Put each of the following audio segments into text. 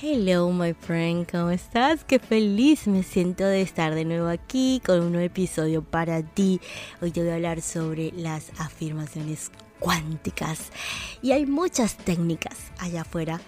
Hello, my friend, ¿cómo estás? Qué feliz me siento de estar de nuevo aquí con un nuevo episodio para ti. Hoy te voy a hablar sobre las afirmaciones cuánticas. Y hay muchas técnicas allá afuera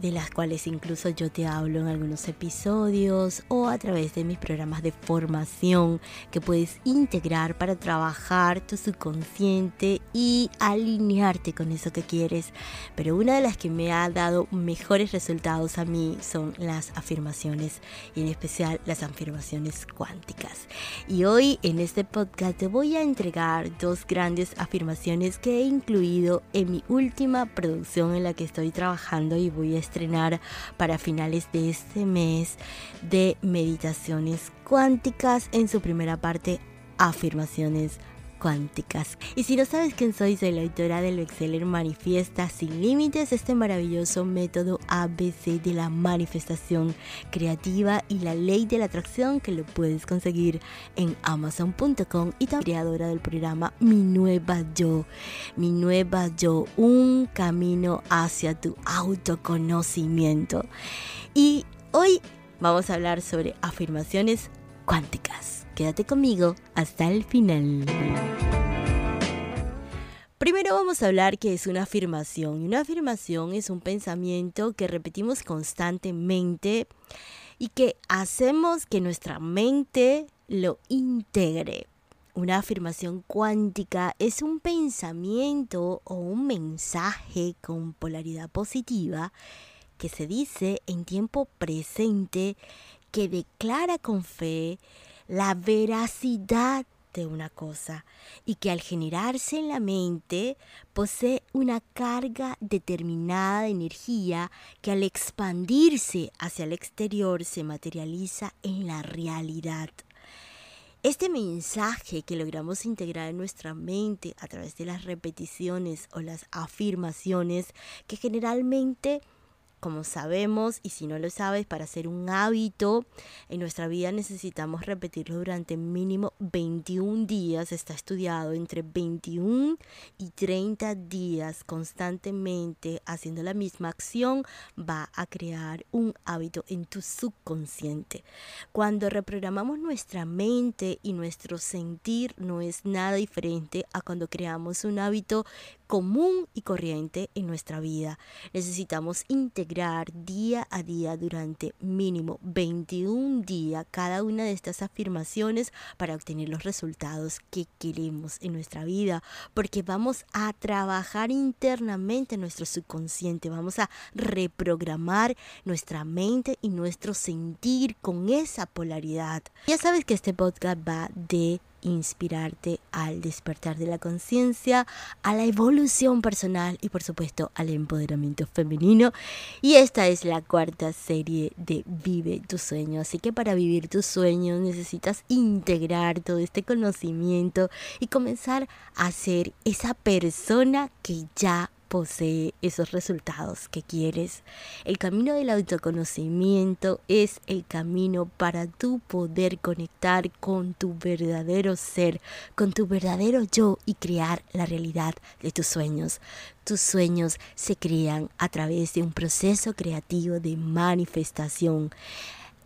de las cuales incluso yo te hablo en algunos episodios o a través de mis programas de formación que puedes integrar para trabajar tu subconsciente y alinearte con eso que quieres. Pero una de las que me ha dado mejores resultados a mí son las afirmaciones y en especial las afirmaciones cuánticas. Y hoy en este podcast te voy a entregar dos grandes afirmaciones que he incluido en mi última producción en la que estoy trabajando y voy a estrenar para finales de este mes de meditaciones cuánticas. En su primera parte afirmaciones cuánticas. Y si no sabes quién soy, soy la autora del Exceller Manifiesta Sin Límites, este maravilloso método ABC de la manifestación creativa y la ley de la atracción que lo puedes conseguir en amazon.com y también creadora del programa Mi Nueva Yo. Mi Nueva Yo, un camino hacia tu autoconocimiento. Y hoy vamos a hablar sobre afirmaciones cuánticas. Quédate conmigo hasta el final. Primero vamos a hablar que es una afirmación. Una afirmación es un pensamiento que repetimos constantemente y que hacemos que nuestra mente lo integre. Una afirmación cuántica es un pensamiento o un mensaje con polaridad positiva que se dice en tiempo presente que declara con fe la veracidad de una cosa y que al generarse en la mente posee una carga determinada de energía que al expandirse hacia el exterior se materializa en la realidad. Este mensaje que logramos integrar en nuestra mente a través de las repeticiones o las afirmaciones que generalmente como sabemos, y si no lo sabes, para hacer un hábito en nuestra vida necesitamos repetirlo durante mínimo 21 días. Está estudiado entre 21 y 30 días constantemente haciendo la misma acción va a crear un hábito en tu subconsciente. Cuando reprogramamos nuestra mente y nuestro sentir no es nada diferente a cuando creamos un hábito común y corriente en nuestra vida. Necesitamos integrar día a día durante mínimo 21 días cada una de estas afirmaciones para obtener los resultados que queremos en nuestra vida, porque vamos a trabajar internamente nuestro subconsciente, vamos a reprogramar nuestra mente y nuestro sentir con esa polaridad. Ya sabes que este podcast va de inspirarte al despertar de la conciencia, a la evolución personal y por supuesto al empoderamiento femenino. Y esta es la cuarta serie de Vive tu sueño. Así que para vivir tus sueños necesitas integrar todo este conocimiento y comenzar a ser esa persona que ya posee esos resultados que quieres. El camino del autoconocimiento es el camino para tu poder conectar con tu verdadero ser, con tu verdadero yo y crear la realidad de tus sueños. Tus sueños se crean a través de un proceso creativo de manifestación.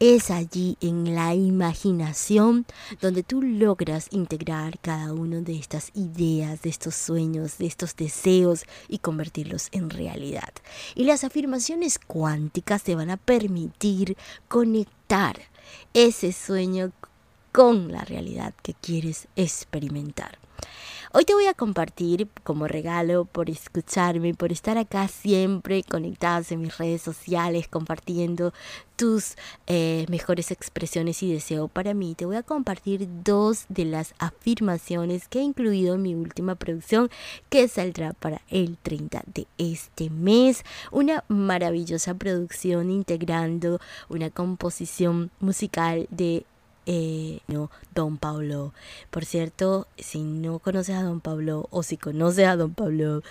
Es allí en la imaginación donde tú logras integrar cada una de estas ideas, de estos sueños, de estos deseos y convertirlos en realidad. Y las afirmaciones cuánticas te van a permitir conectar ese sueño con la realidad que quieres experimentar. Hoy te voy a compartir como regalo por escucharme, por estar acá siempre conectados en mis redes sociales, compartiendo tus eh, mejores expresiones y deseo para mí. Te voy a compartir dos de las afirmaciones que he incluido en mi última producción que saldrá para el 30 de este mes. Una maravillosa producción integrando una composición musical de eh, no, Don Pablo. Por cierto, si no conoces a Don Pablo o si conoces a Don Pablo,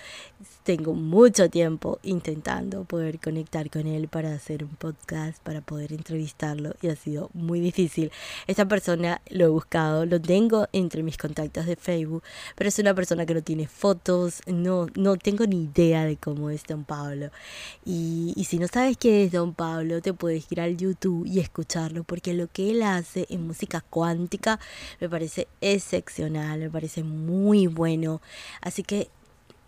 tengo mucho tiempo intentando poder conectar con él para hacer un podcast, para poder entrevistarlo y ha sido muy difícil. Esta persona lo he buscado, lo tengo entre mis contactos de Facebook, pero es una persona que no tiene fotos, no, no tengo ni idea de cómo es Don Pablo. Y, y si no sabes qué es Don Pablo, te puedes ir al YouTube y escucharlo, porque lo que él hace en música cuántica me parece excepcional, me parece muy bueno. Así que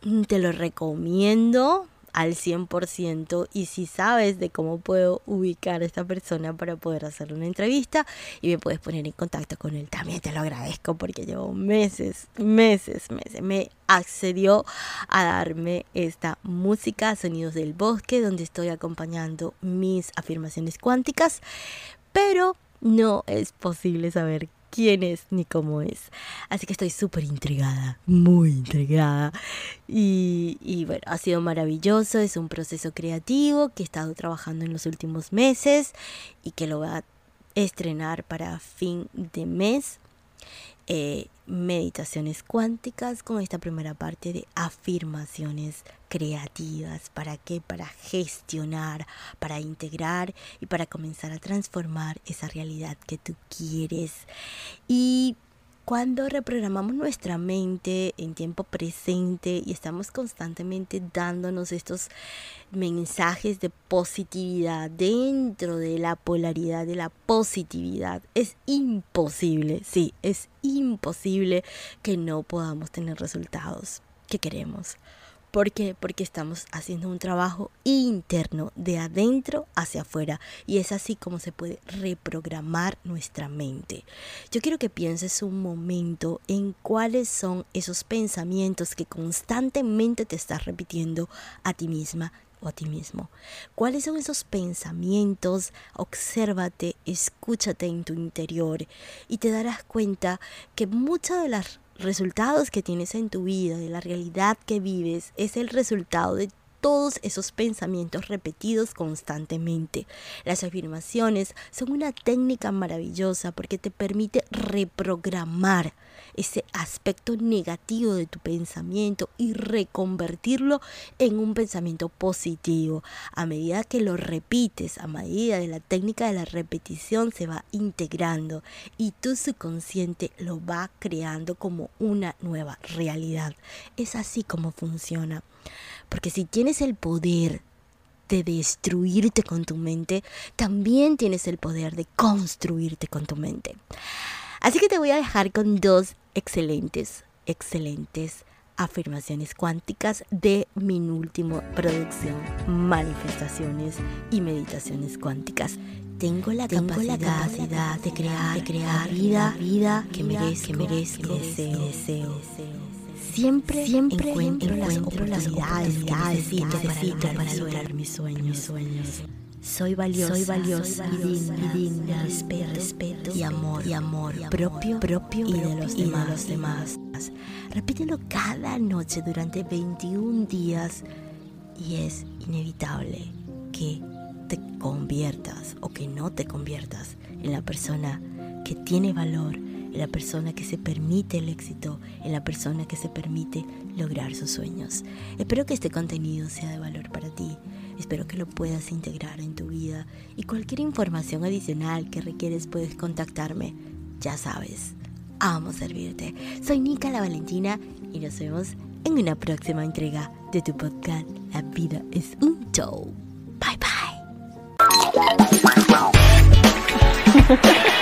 mm, te lo recomiendo al 100% y si sabes de cómo puedo ubicar a esta persona para poder hacerle una entrevista y me puedes poner en contacto con él, también te lo agradezco porque llevo meses, meses, meses. Me accedió a darme esta música, Sonidos del Bosque, donde estoy acompañando mis afirmaciones cuánticas, pero no es posible saber quién es ni cómo es. Así que estoy súper intrigada, muy intrigada. Y, bueno, ha sido maravilloso, es un proceso creativo que he estado trabajando en los últimos meses y que lo voy a estrenar para fin de mes. Eh, meditaciones cuánticas con esta primera parte de afirmaciones creativas. ¿Para qué? Para gestionar, para integrar y para comenzar a transformar esa realidad que tú quieres. Y cuando reprogramamos nuestra mente en tiempo presente y estamos constantemente dándonos estos mensajes de positividad dentro de la polaridad de la positividad, es imposible, sí, es imposible que no podamos tener resultados que queremos. ¿Por qué? Porque estamos haciendo un trabajo interno, de adentro hacia afuera. Y es así como se puede reprogramar nuestra mente. Yo quiero que pienses un momento en cuáles son esos pensamientos que constantemente te estás repitiendo a ti misma o a ti mismo. ¿Cuáles son esos pensamientos? Obsérvate, escúchate en tu interior y te darás cuenta que muchas de las resultados que tienes en tu vida, de la realidad que vives, es el resultado de todos esos pensamientos repetidos constantemente. Las afirmaciones son una técnica maravillosa porque te permite reprogramar ese aspecto negativo de tu pensamiento y reconvertirlo en un pensamiento positivo. A medida que lo repites, a medida de la técnica de la repetición se va integrando y tu subconsciente lo va creando como una nueva realidad. Es así como funciona. Porque si tienes el poder de destruirte con tu mente, también tienes el poder de construirte con tu mente. Así que te voy a dejar con dos excelentes, excelentes afirmaciones cuánticas de mi última producción, manifestaciones y meditaciones cuánticas. Tengo la, capacidad, de crear, de crear vida, vida que merezco, que merezco deseo. deseo. Siempre, siempre encuentro, las oportunidades que necesito, para, lograr mis sueños. Mis sueños. Soy valiosa, soy valiosa y digna, y digna respeto, respeto y amor, y amor. propio, propio y de los, demás, de los demás. Repítelo cada noche durante 21 días y es inevitable que te conviertas o que no te conviertas en la persona que tiene valor, en la persona que se permite el éxito, en la persona que se permite lograr sus sueños. Espero que este contenido sea de valor para ti Espero que lo puedas integrar en tu vida y cualquier información adicional que requieres puedes contactarme. Ya sabes, amo servirte. Soy Nika la Valentina y nos vemos en una próxima entrega de tu podcast La vida es un show. Bye bye.